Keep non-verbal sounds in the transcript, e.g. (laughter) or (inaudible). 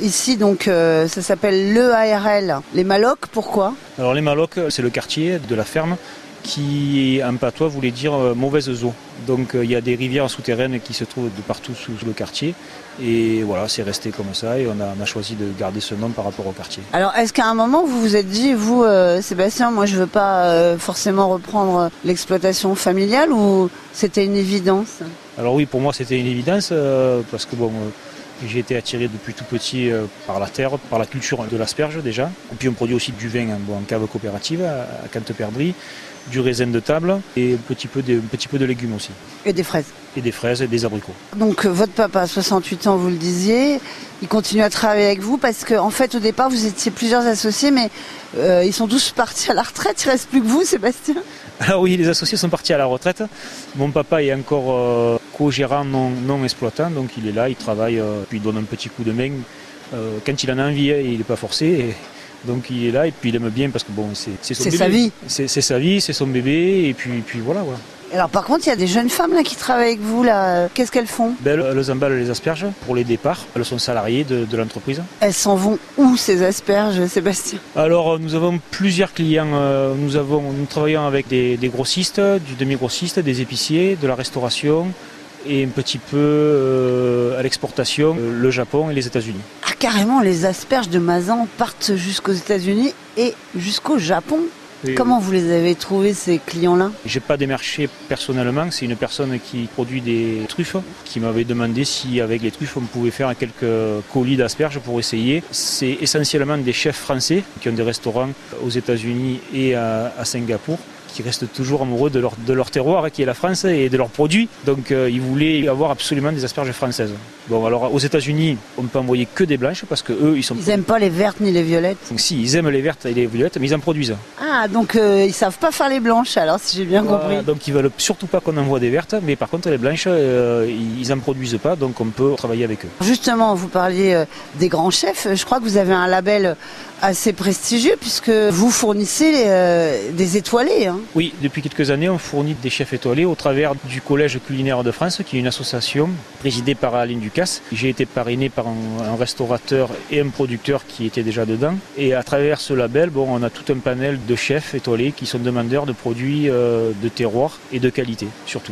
Ici, donc, euh, ça s'appelle l'EARL. Les Malocs, pourquoi? Alors les Malocs, c'est le quartier de la ferme qui, en patois, voulait dire euh, mauvaise eau. Donc euh, il y a des rivières souterraines qui se trouvent de partout sous le quartier. Et voilà, c'est resté comme ça et on a, on a, choisi de garder ce nom par rapport au quartier. Alors est-ce qu'à un moment vous vous êtes dit, vous euh, Sébastien, moi je veux pas euh, forcément reprendre l'exploitation familiale ou c'était une évidence? Alors oui, pour moi c'était une évidence euh, parce que bon... J'ai été attiré depuis tout petit par la terre, par la culture de l'asperge déjà. Et puis on produit aussi du vin bon, en cave coopérative à Canteperdry, du raisin de table et un petit, peu de, un petit peu de légumes aussi. Et des fraises Et des fraises et des abricots. Donc votre papa, 68 ans, vous le disiez, il continue à travailler avec vous parce qu'en en fait au départ vous étiez plusieurs associés mais euh, ils sont tous (laughs) partis à la retraite, il reste plus que vous Sébastien Alors oui, les associés sont partis à la retraite. Mon papa est encore euh, co-gérant non, non, exploitant, donc il est là, il travaille, euh, puis il donne un petit coup de main euh, quand il en a envie, hein, il n'est pas forcé. Et donc il est là et puis il aime bien parce que bon, c'est son bébé. sa vie. C'est sa vie, c'est son bébé et puis, puis voilà. voilà. Alors par contre, il y a des jeunes femmes là qui travaillent avec vous là. Qu'est-ce qu'elles font? Ben, Elles emballent les asperges pour les départs. Elles sont salariées de, de l'entreprise. Elles s'en vont où ces asperges, Sébastien? Alors nous avons plusieurs clients. Euh, nous avons, nous travaillons avec des, des grossistes, du demi-grossiste, des épiciers, de la restauration et un petit peu euh, à l'exportation, euh, le Japon et les États-Unis. Ah carrément, les asperges de Mazan partent jusqu'aux États-Unis et jusqu'au Japon et Comment vous les avez trouvés ces clients-là? J'ai pas démarché personnellement, c'est une personne qui produit des truffes qui m'avait demandé si avec les truffes on pouvait faire quelques colis d'asperges pour essayer. C'est essentiellement des chefs français qui ont des restaurants aux États-Unis et à, à Singapour qui restent toujours amoureux de leur, de leur terroir, qui est la France, et de leurs produits. Donc euh, ils voulaient avoir absolument des asperges françaises. Bon, alors aux États-Unis, on ne peut envoyer que des blanches parce que eux, ils sont. Ils n'aiment pas les vertes ni les violettes. Donc si, ils aiment les vertes et les violettes, mais ils en produisent. Ah, donc euh, ils savent pas faire les blanches, alors si j'ai bien compris. Euh, donc ils veulent surtout pas qu'on envoie des vertes, mais par contre les blanches, euh, ils en produisent pas, donc on peut travailler avec eux. Justement, vous parliez euh, des grands chefs. Je crois que vous avez un label assez prestigieux puisque vous fournissez des étoilés. Hein. Oui, depuis quelques années, on fournit des chefs étoilés au travers du Collège culinaire de France, qui est une association présidée par Aline Ducasse. J'ai été parrainé par un, un, restaurateur et un producteur qui étaient déjà dedans. Et à travers ce label, bon, on a tout un panel de chefs étoilés qui sont demandeurs de produits euh, de terroir et de qualité, surtout.